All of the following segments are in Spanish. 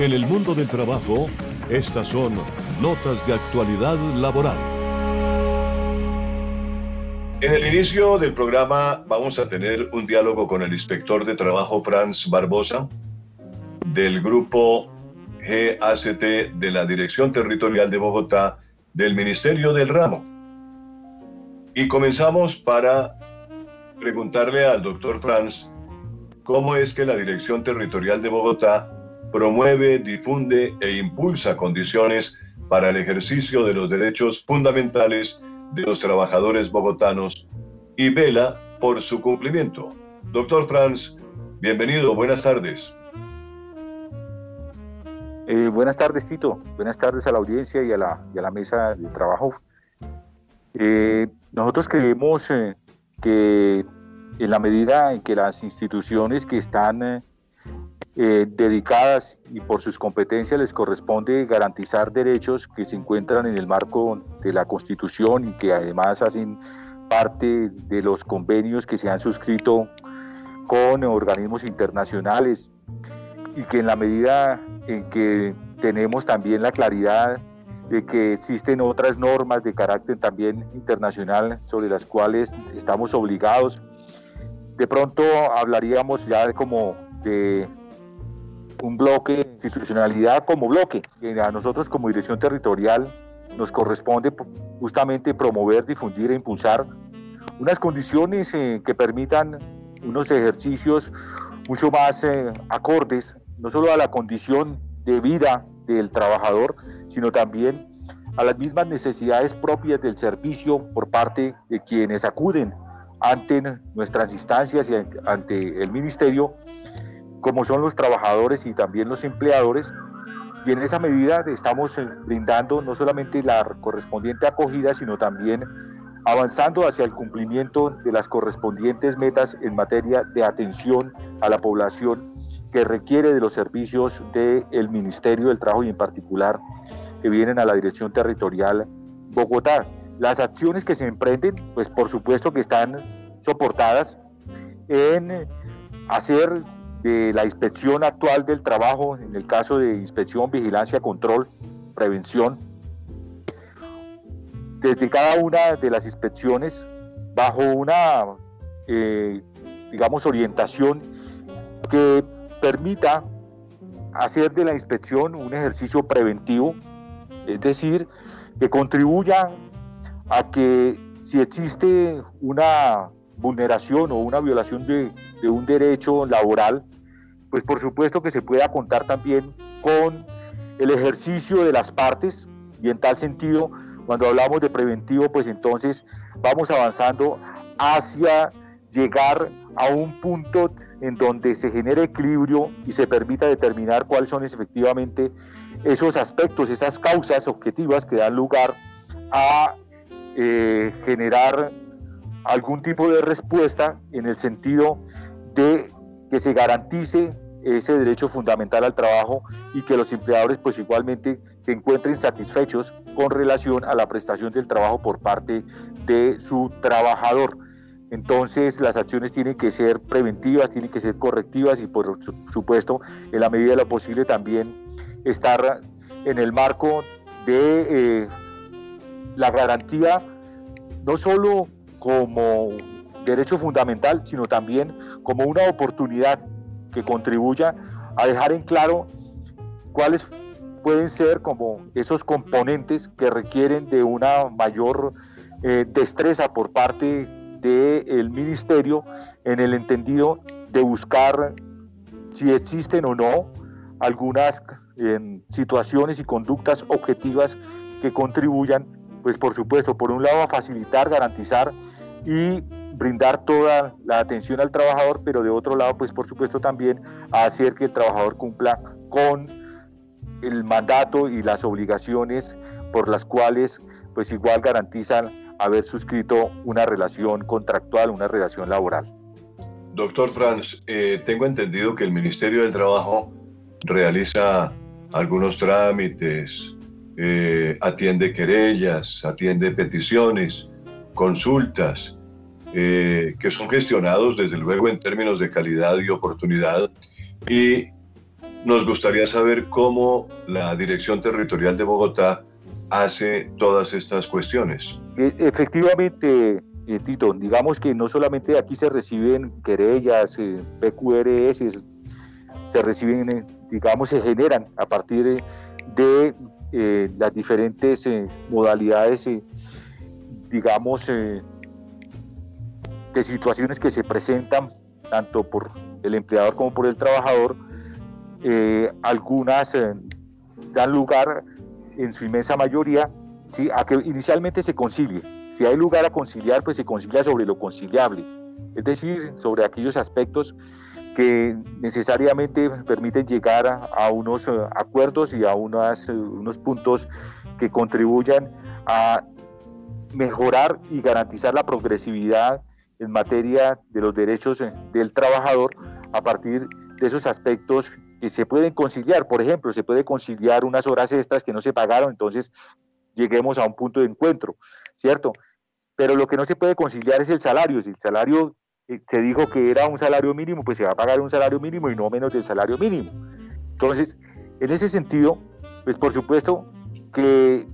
En el mundo del trabajo, estas son notas de actualidad laboral. En el inicio del programa vamos a tener un diálogo con el inspector de trabajo Franz Barbosa del grupo GACT de la Dirección Territorial de Bogotá del Ministerio del Ramo. Y comenzamos para preguntarle al doctor Franz cómo es que la Dirección Territorial de Bogotá promueve, difunde e impulsa condiciones para el ejercicio de los derechos fundamentales de los trabajadores bogotanos y vela por su cumplimiento. Doctor Franz, bienvenido, buenas tardes. Eh, buenas tardes, Tito. Buenas tardes a la audiencia y a la, a la mesa de trabajo. Eh, nosotros creemos eh, que en la medida en que las instituciones que están eh, dedicadas y por sus competencias les corresponde garantizar derechos que se encuentran en el marco de la Constitución y que además hacen parte de los convenios que se han suscrito con organismos internacionales y que en la medida en que tenemos también la claridad de que existen otras normas de carácter también internacional sobre las cuales estamos obligados, de pronto hablaríamos ya como de un bloque, institucionalidad como bloque. A nosotros como dirección territorial nos corresponde justamente promover, difundir e impulsar unas condiciones eh, que permitan unos ejercicios mucho más eh, acordes, no solo a la condición de vida del trabajador, sino también a las mismas necesidades propias del servicio por parte de quienes acuden ante nuestras instancias y ante el ministerio como son los trabajadores y también los empleadores. Y en esa medida estamos eh, brindando no solamente la correspondiente acogida, sino también avanzando hacia el cumplimiento de las correspondientes metas en materia de atención a la población que requiere de los servicios del Ministerio del Trabajo y en particular que vienen a la Dirección Territorial Bogotá. Las acciones que se emprenden, pues por supuesto que están soportadas en hacer de la inspección actual del trabajo, en el caso de inspección, vigilancia, control, prevención, desde cada una de las inspecciones, bajo una, eh, digamos, orientación que permita hacer de la inspección un ejercicio preventivo, es decir, que contribuya a que si existe una vulneración o una violación de, un derecho laboral, pues por supuesto que se pueda contar también con el ejercicio de las partes y en tal sentido, cuando hablamos de preventivo, pues entonces vamos avanzando hacia llegar a un punto en donde se genere equilibrio y se permita determinar cuáles son efectivamente esos aspectos, esas causas objetivas que dan lugar a eh, generar algún tipo de respuesta en el sentido de que se garantice ese derecho fundamental al trabajo y que los empleadores pues igualmente se encuentren satisfechos con relación a la prestación del trabajo por parte de su trabajador. Entonces las acciones tienen que ser preventivas, tienen que ser correctivas y por supuesto en la medida de lo posible también estar en el marco de eh, la garantía no solo como derecho fundamental, sino también como una oportunidad que contribuya a dejar en claro cuáles pueden ser como esos componentes que requieren de una mayor eh, destreza por parte del ministerio en el entendido de buscar si existen o no algunas situaciones y conductas objetivas que contribuyan, pues por supuesto, por un lado a facilitar, garantizar y brindar toda la atención al trabajador, pero de otro lado, pues por supuesto también hacer que el trabajador cumpla con el mandato y las obligaciones por las cuales pues igual garantizan haber suscrito una relación contractual, una relación laboral. Doctor Franz, eh, tengo entendido que el Ministerio del Trabajo realiza algunos trámites, eh, atiende querellas, atiende peticiones, consultas. Eh, que son gestionados desde luego en términos de calidad y oportunidad y nos gustaría saber cómo la Dirección Territorial de Bogotá hace todas estas cuestiones. E, efectivamente, eh, Tito, digamos que no solamente aquí se reciben querellas, eh, PQRS, se reciben, eh, digamos, se generan a partir de las diferentes modalidades, digamos, de situaciones que se presentan tanto por el empleador como por el trabajador, algunas dan lugar en su inmensa mayoría a que inicialmente se concilie. Si hay lugar a conciliar, pues se concilia sobre lo conciliable, es decir, sobre aquellos aspectos que necesariamente permiten llegar a, unos eh, acuerdos y a unas, eh, unos puntos que contribuyan a mejorar y garantizar la progresividad en materia de los derechos eh, del trabajador a partir de esos aspectos que se pueden conciliar. Por ejemplo, se puede conciliar unas horas extras que no se pagaron, entonces lleguemos a un punto de encuentro, ¿cierto? Pero lo que no se puede conciliar es el salario. Si el salario eh, se dijo que era un salario mínimo, pues se va a pagar un salario mínimo y no menos del salario mínimo. Entonces, en ese sentido, pues por supuesto que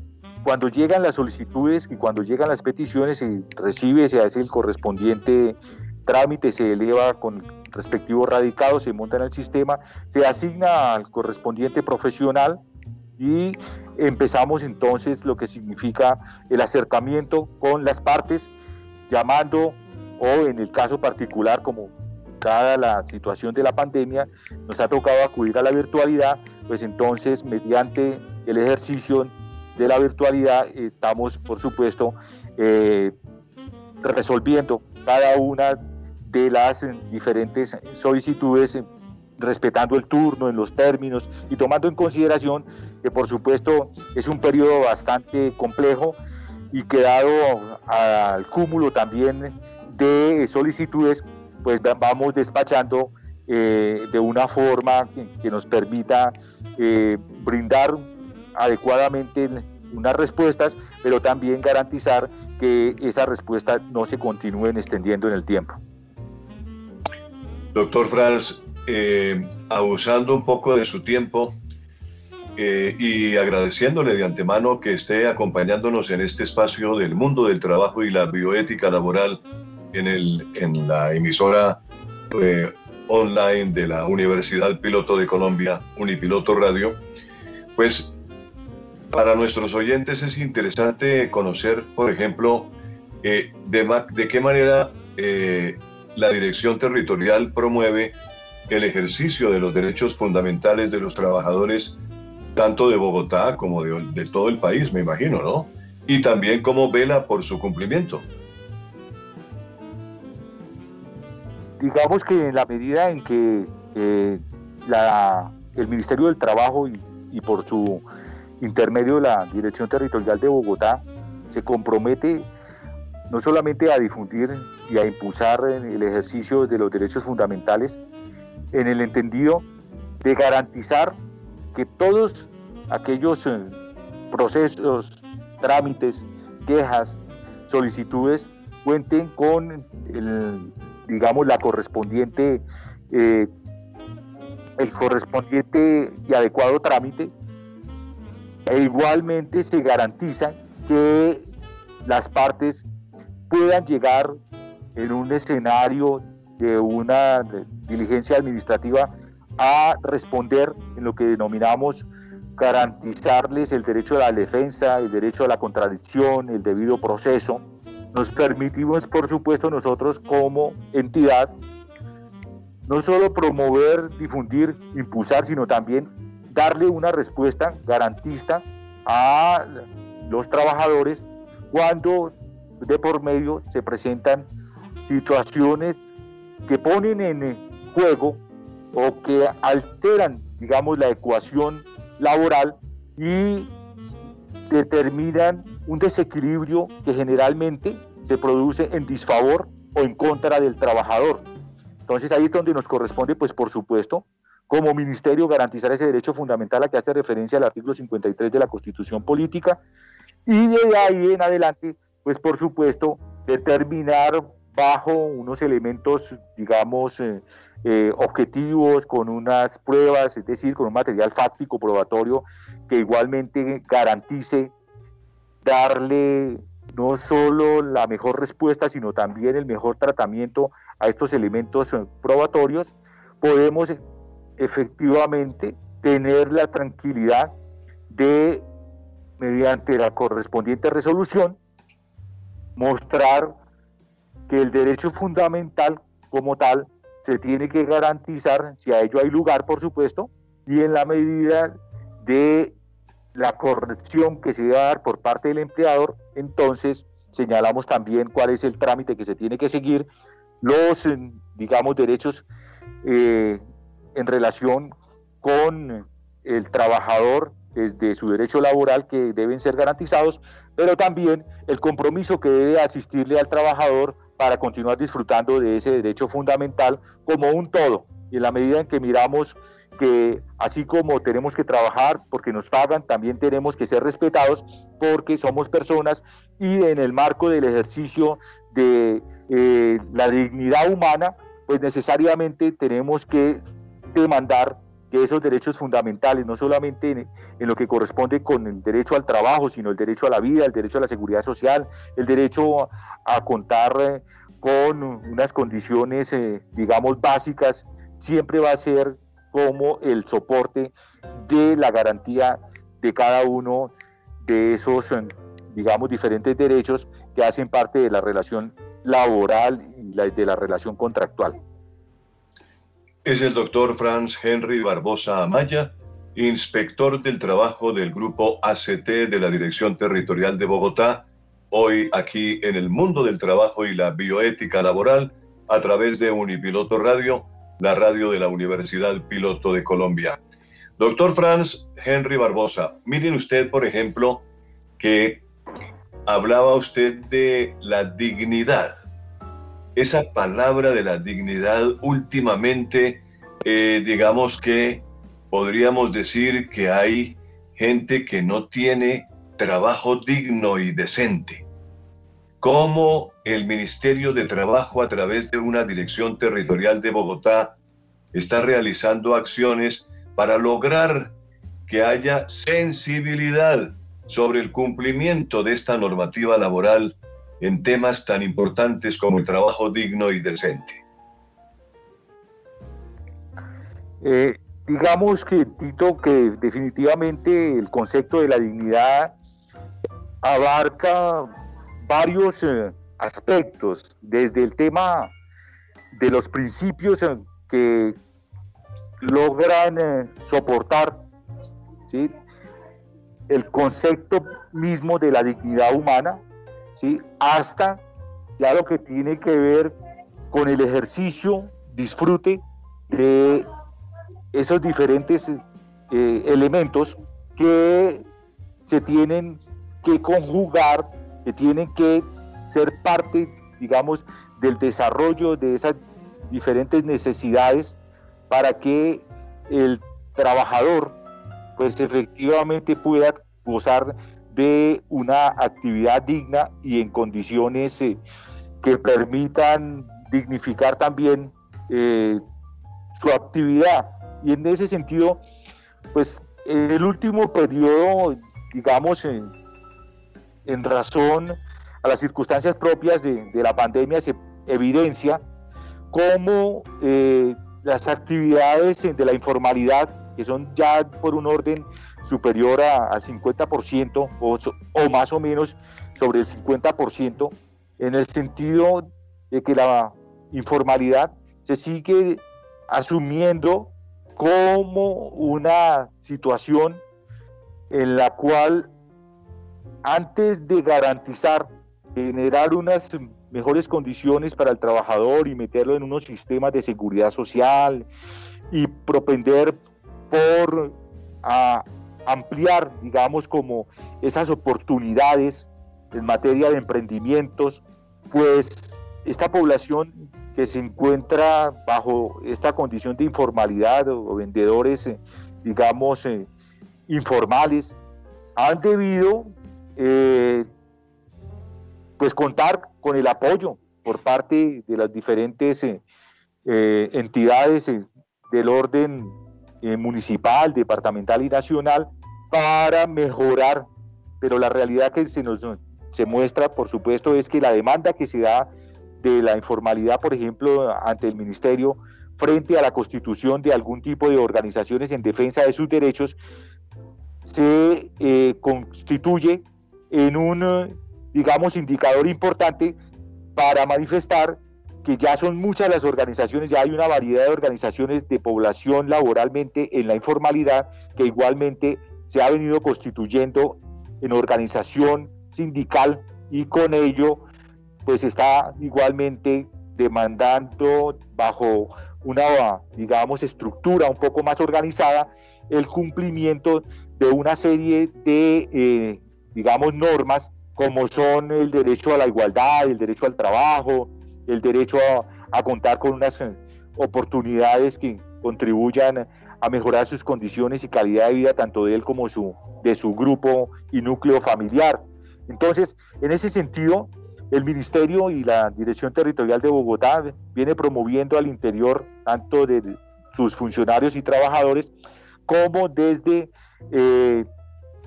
cuando llegan las solicitudes y cuando llegan las peticiones, se recibe, se hace el correspondiente trámite, se eleva con respectivo radicado, se monta en el sistema, se asigna al correspondiente profesional y empezamos entonces lo que significa el acercamiento con las partes, llamando o en el caso particular como dada la situación de la pandemia, nos ha tocado acudir a la virtualidad, pues entonces mediante el ejercicio de la virtualidad estamos por supuesto eh, resolviendo cada una de las diferentes solicitudes, respetando el turno en los términos y tomando en consideración que por supuesto es un periodo bastante complejo y que dado al cúmulo también de solicitudes, pues vamos despachando eh, de una forma que, nos permita eh, brindar adecuadamente unas respuestas, pero también garantizar que esas respuestas no se continúen extendiendo en el tiempo. Doctor Franz, eh, abusando un poco de su tiempo eh, y agradeciéndole de antemano que esté acompañándonos en este espacio del mundo del trabajo y la bioética laboral en, el, en la emisora eh, online de la Universidad Piloto de Colombia, Unipiloto Radio, pues para nuestros oyentes es interesante conocer, por ejemplo, de, de, qué manera la Dirección Territorial promueve el ejercicio de los derechos fundamentales de los trabajadores, tanto de Bogotá como de, todo el país, me imagino, ¿no? Y también cómo vela por su cumplimiento. Digamos que en la medida en que eh, la, el Ministerio del Trabajo y, y por su intermedio la Dirección Territorial de Bogotá se compromete no solamente a difundir y a impulsar el ejercicio de los derechos fundamentales, en el entendido de garantizar que todos aquellos eh, procesos, trámites, quejas, solicitudes cuenten con el, digamos la correspondiente eh, el correspondiente y adecuado trámite e igualmente se garantiza que las partes puedan llegar en un escenario de una diligencia administrativa a responder en lo que denominamos garantizarles el derecho a la defensa, el derecho a la contradicción, el debido proceso. Nos permitimos, por supuesto, nosotros como entidad, no solo promover, difundir, impulsar, sino también darle una respuesta garantista a los trabajadores cuando de por medio se presentan situaciones que ponen en juego o que alteran, digamos, la ecuación laboral y determinan un desequilibrio que generalmente se produce en disfavor o en contra del trabajador. Entonces ahí es donde nos corresponde, pues por supuesto, como ministerio garantizar ese derecho fundamental a que hace referencia al artículo 53 de la Constitución Política y de ahí en adelante pues por supuesto, determinar bajo unos elementos, digamos, eh, eh, objetivos, con unas pruebas, es decir, con un material fáctico probatorio que igualmente garantice darle no solo la mejor respuesta, sino también el mejor tratamiento a estos elementos eh, probatorios, podemos efectivamente tener la tranquilidad de, mediante la correspondiente resolución, mostrar que el derecho fundamental como tal se tiene que garantizar, si a ello hay lugar, por supuesto, y en la medida de la corrección que se debe dar por parte del empleador, entonces señalamos también cuál es el trámite que se tiene que seguir, los, digamos, derechos eh, en relación con el trabajador desde su derecho laboral que deben ser garantizados, pero también el compromiso que debe asistirle al trabajador para continuar disfrutando de ese derecho fundamental como un todo. Y en la medida en que miramos que así como tenemos que trabajar porque nos pagan, también tenemos que ser respetados porque somos personas y en el marco del ejercicio de eh, la dignidad humana, pues necesariamente tenemos que demandar que esos derechos fundamentales, no solamente en, lo que corresponde con el derecho al trabajo, sino el derecho a la vida, el derecho a la seguridad social, el derecho a, contar eh, con unas condiciones, eh, digamos, básicas, siempre va a ser como el soporte de la garantía de cada uno de esos, eh, digamos, diferentes derechos que hacen parte de la relación laboral y de la relación contractual. Es el doctor Franz Henry Barbosa Amaya, inspector del trabajo del grupo ACT de la Dirección Territorial de Bogotá, hoy aquí en el mundo del trabajo y la bioética laboral a través de Unipiloto Radio, la radio de la Universidad Piloto de Colombia. Doctor Franz Henry Barbosa, miren usted, por ejemplo, que hablaba usted de la dignidad esa palabra de la dignidad últimamente, eh, digamos que podríamos decir que hay gente que no tiene trabajo digno y decente. ¿Cómo el Ministerio de Trabajo a través de una dirección territorial de Bogotá está realizando acciones para lograr que haya sensibilidad sobre el cumplimiento de esta normativa laboral en temas tan importantes como el trabajo digno y decente? Eh, digamos que, Tito, que definitivamente el concepto de la dignidad abarca varios eh, aspectos, desde el tema de los principios eh, que logran soportar el concepto mismo de la dignidad humana, ¿sí? hasta ya lo que tiene que ver con el ejercicio, disfrute de esos diferentes eh, elementos que se tienen que conjugar, que tienen que ser parte, digamos, del desarrollo de esas diferentes necesidades para que el trabajador, pues efectivamente pueda gozar de una actividad digna y en condiciones eh, que permitan dignificar también eh, su actividad. Y en ese sentido, pues en el último periodo, digamos, en, razón a las circunstancias propias de, la pandemia, se evidencia cómo eh, las actividades de la informalidad, que son ya por un orden superior al 50% o, o más o menos sobre el 50%, en el sentido de que la informalidad se sigue asumiendo como una situación en la cual antes de garantizar, generar unas mejores condiciones para el trabajador y meterlo en unos sistemas de seguridad social y propender por a ampliar, digamos, como esas oportunidades en materia de emprendimientos, pues esta población que se encuentra bajo esta condición de informalidad o, vendedores, eh, digamos, eh, informales, han debido eh, pues contar con el apoyo por parte de las diferentes entidades del orden municipal, departamental y nacional para mejorar, pero la realidad que se nos se muestra, por supuesto, es que la demanda que se da de la informalidad, por ejemplo, ante el ministerio, frente a la constitución de algún tipo de organizaciones en defensa de sus derechos, se eh, constituye en un, digamos, indicador importante para manifestar que ya son muchas las organizaciones, ya hay una variedad de organizaciones de población laboralmente en la informalidad que igualmente se ha venido constituyendo en organización sindical y con ello pues está igualmente demandando bajo una, digamos, estructura un poco más organizada el cumplimiento de una serie de, eh, digamos, normas como son el derecho a la igualdad, el derecho al trabajo, el derecho a, contar con unas eh, oportunidades que contribuyan a mejorar sus condiciones y calidad de vida tanto de él como su, de su grupo y núcleo familiar. Entonces, en ese sentido, el Ministerio y la Dirección Territorial de Bogotá viene promoviendo al interior tanto de sus funcionarios y trabajadores como desde, eh,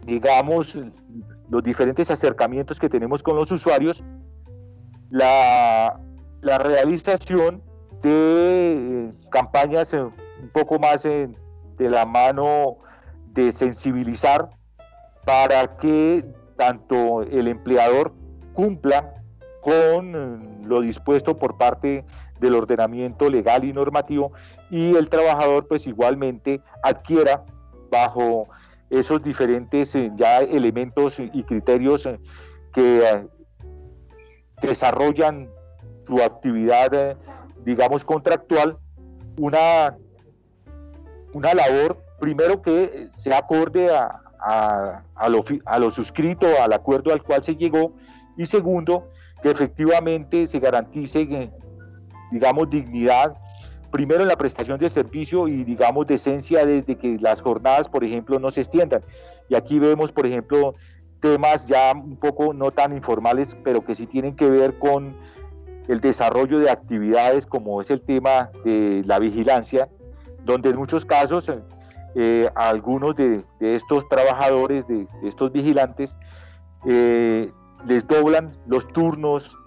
digamos, los diferentes acercamientos que tenemos con los usuarios, la, realización de eh, campañas eh, un poco más de la mano de sensibilizar para que tanto el empleador cumpla con eh, lo dispuesto por parte del ordenamiento legal y normativo y el trabajador pues igualmente adquiera bajo esos diferentes ya elementos y criterios que desarrollan su actividad digamos contractual una una labor primero que se acorde a, a, lo, a lo suscrito, al acuerdo al cual se llegó, y segundo, que efectivamente se garantice, eh, digamos, dignidad, primero en la prestación de servicio y, digamos, decencia desde que las jornadas, por ejemplo, no se extiendan. Y aquí vemos, por ejemplo, temas ya un poco no tan informales, pero que sí tienen que ver con el desarrollo de actividades como es el tema de la vigilancia, donde en muchos casos eh, algunos de, estos trabajadores, de, estos vigilantes, eh, les doblan los turnos,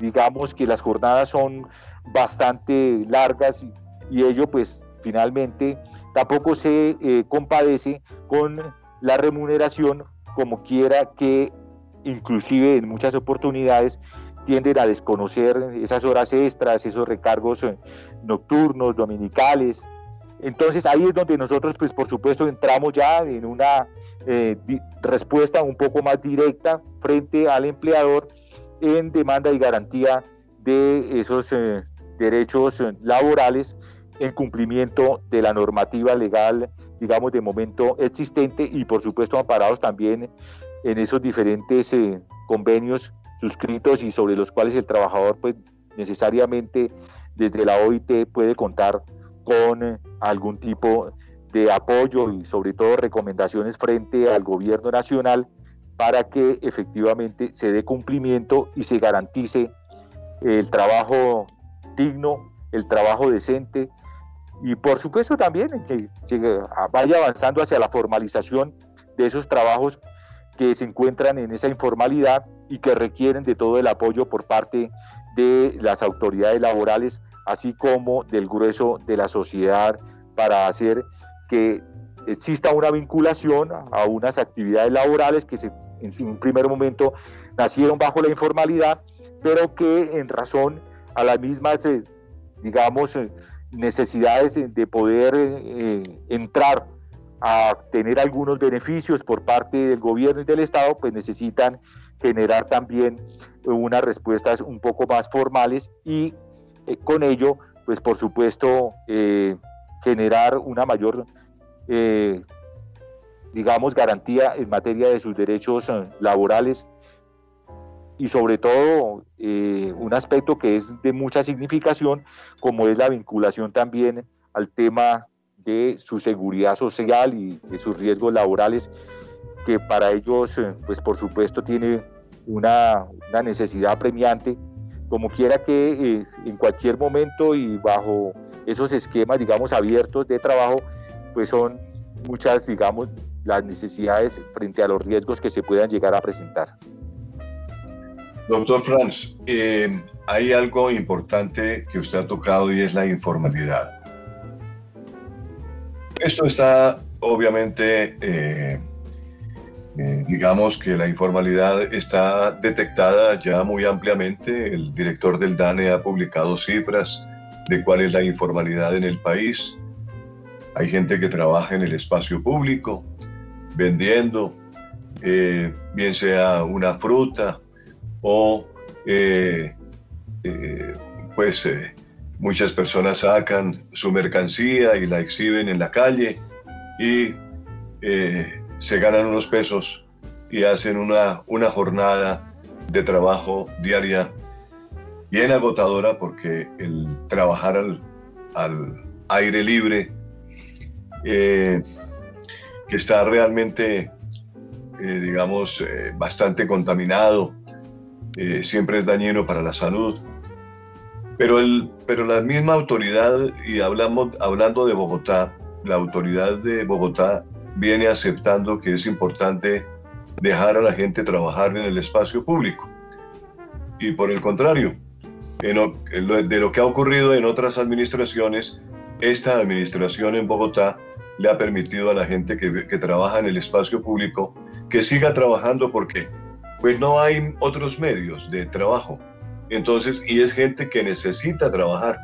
digamos que las jornadas son bastante largas y, ello pues finalmente tampoco se eh, compadece con la remuneración como quiera que inclusive en muchas oportunidades tienden a desconocer esas horas extras, esos recargos nocturnos, dominicales, entonces ahí es donde nosotros, pues por supuesto, entramos ya en una eh, respuesta un poco más directa frente al empleador en demanda y garantía de esos eh, derechos eh, laborales en cumplimiento de la normativa legal, digamos, de momento existente y por supuesto amparados también en esos diferentes convenios suscritos y sobre los cuales el trabajador pues necesariamente desde la OIT puede contar con eh, algún tipo de apoyo y sobre todo recomendaciones frente al gobierno nacional para que efectivamente se dé cumplimiento y se garantice el trabajo digno, el trabajo decente y por supuesto también que vaya avanzando hacia la formalización de esos trabajos que se encuentran en esa informalidad y que requieren de todo el apoyo por parte de las autoridades laborales así como del grueso de la sociedad para hacer que exista una vinculación a unas actividades laborales que en un primer momento nacieron bajo la informalidad, pero que en razón a las mismas, eh, digamos, eh, necesidades de poder eh, entrar a tener algunos beneficios por parte del gobierno y del Estado, pues necesitan generar también unas respuestas un poco más formales y eh, con ello, pues por supuesto, eh, generar una mayor, eh, digamos, garantía en materia de sus derechos laborales y sobre todo un aspecto que es de mucha significación, como es la vinculación también al tema de su seguridad social y de sus riesgos laborales, que para ellos, pues por supuesto, tiene una, una necesidad premiante como quiera que en cualquier momento y bajo esos esquemas, digamos, abiertos de trabajo, pues son muchas, digamos, las necesidades frente a los riesgos que se puedan llegar a presentar. Doctor Franz, eh, hay algo importante que usted ha tocado y es la informalidad. Esto está obviamente, eh, eh, digamos que la informalidad está detectada ya muy ampliamente. El director del DANE ha publicado cifras de cuál es la informalidad en el país. Hay gente que trabaja en el espacio público, vendiendo, eh, bien sea una fruta o eh, eh, pues muchas personas sacan su mercancía y la exhiben en la calle y se ganan unos pesos y hacen una, una jornada de trabajo diaria bien agotadora porque el trabajar al, al aire libre, eh, que está realmente, eh, digamos, eh, bastante contaminado, siempre es dañino para la salud. Pero, el, pero la misma autoridad, y hablamos, hablando de Bogotá, la autoridad de Bogotá viene aceptando que es importante dejar a la gente trabajar en el espacio público. Y por el contrario, de lo que ha ocurrido en otras administraciones, esta administración en Bogotá le ha permitido a la gente que, que, trabaja en el espacio público que siga trabajando porque pues no hay otros medios de trabajo. Entonces, y es gente que necesita trabajar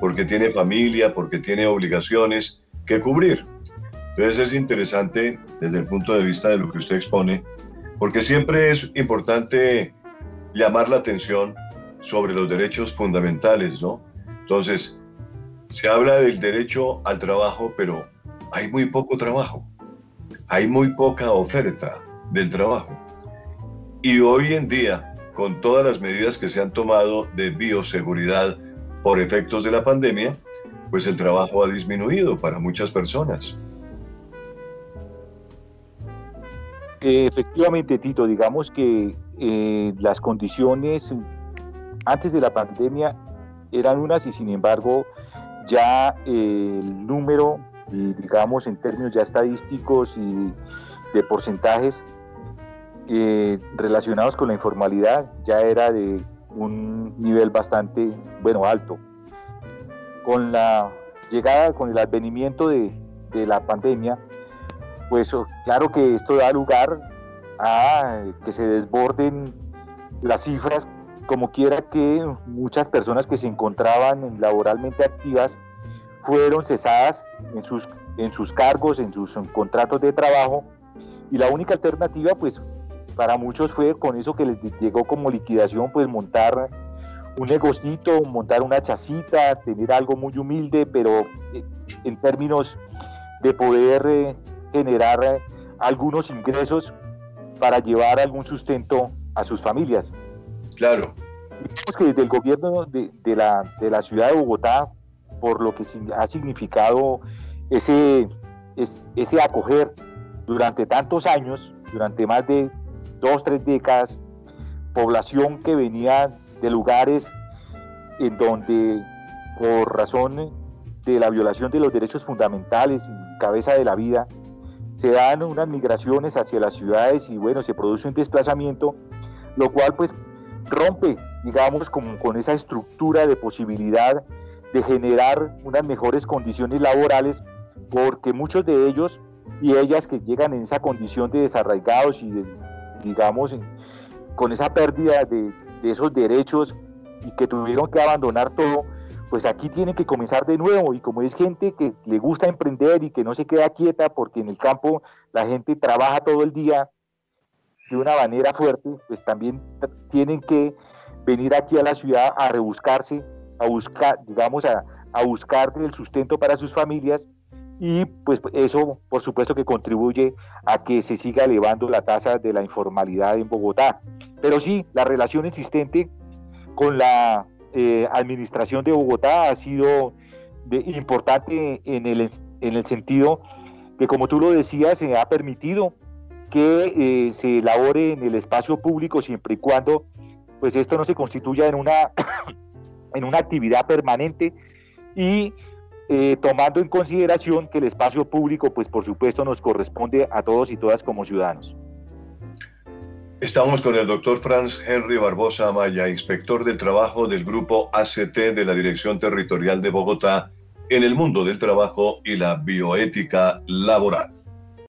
porque tiene familia, porque tiene obligaciones que cubrir. Entonces es interesante desde el punto de vista de lo que usted expone, porque siempre es importante llamar la atención sobre los derechos fundamentales, ¿no? Entonces, se habla del derecho al trabajo, pero hay muy poco trabajo, hay muy poca oferta del trabajo. Y hoy en día, con todas las medidas que se han tomado de bioseguridad por efectos de la pandemia, pues el trabajo ha disminuido para muchas personas. Efectivamente, Tito, digamos que eh, las condiciones antes de la pandemia eran unas y sin embargo ya el número, digamos en términos ya estadísticos y de porcentajes eh, relacionados con la informalidad ya era de un nivel bastante, bueno, alto. Con la llegada, con el advenimiento de, de la pandemia, pues oh, claro que esto da lugar a que se desborden las cifras como quiera que muchas personas que se encontraban laboralmente activas fueron cesadas en sus, en sus cargos, en sus contratos de trabajo y la única alternativa pues para muchos fue con eso que les llegó como liquidación pues montar un negocito, montar una chacita, tener algo muy humilde pero eh, en términos de poder eh, generar eh, algunos ingresos para llevar algún sustento a sus familias. Claro. Digamos que desde el gobierno de, la, de la ciudad de Bogotá, por lo que ha significado ese, ese acoger durante tantos años, durante más de dos, tres décadas, población que venía de lugares en donde por razón de la violación de los derechos fundamentales y cabeza de la vida, se dan unas migraciones hacia las ciudades y bueno, se produce un desplazamiento, lo cual pues rompe, digamos, con, con esa estructura de posibilidad de generar unas mejores condiciones laborales, porque muchos de ellos y ellas que llegan en esa condición de desarraigados y, digamos, con esa pérdida de, esos derechos y que tuvieron que abandonar todo, pues aquí tienen que comenzar de nuevo. Y como es gente que le gusta emprender y que no se queda quieta porque en el campo la gente trabaja todo el día de una manera fuerte, pues también tienen que venir aquí a la ciudad a rebuscarse, a buscar, digamos, a, a buscar el sustento para sus familias y pues eso por supuesto que contribuye a que se siga elevando la tasa de la informalidad en Bogotá. Pero sí, la relación existente con la eh, administración de Bogotá ha sido importante en el, en el sentido que como tú lo decías, se ha permitido que eh, se elabore en el espacio público siempre y cuando pues esto no se constituya en una, en una actividad permanente y eh, tomando en consideración que el espacio público, pues por supuesto nos corresponde a todos y todas como ciudadanos. Estamos con el doctor Franz Henry Barbosa Amaya, inspector del trabajo del grupo ACT de la Dirección Territorial de Bogotá en el mundo del trabajo y la bioética laboral.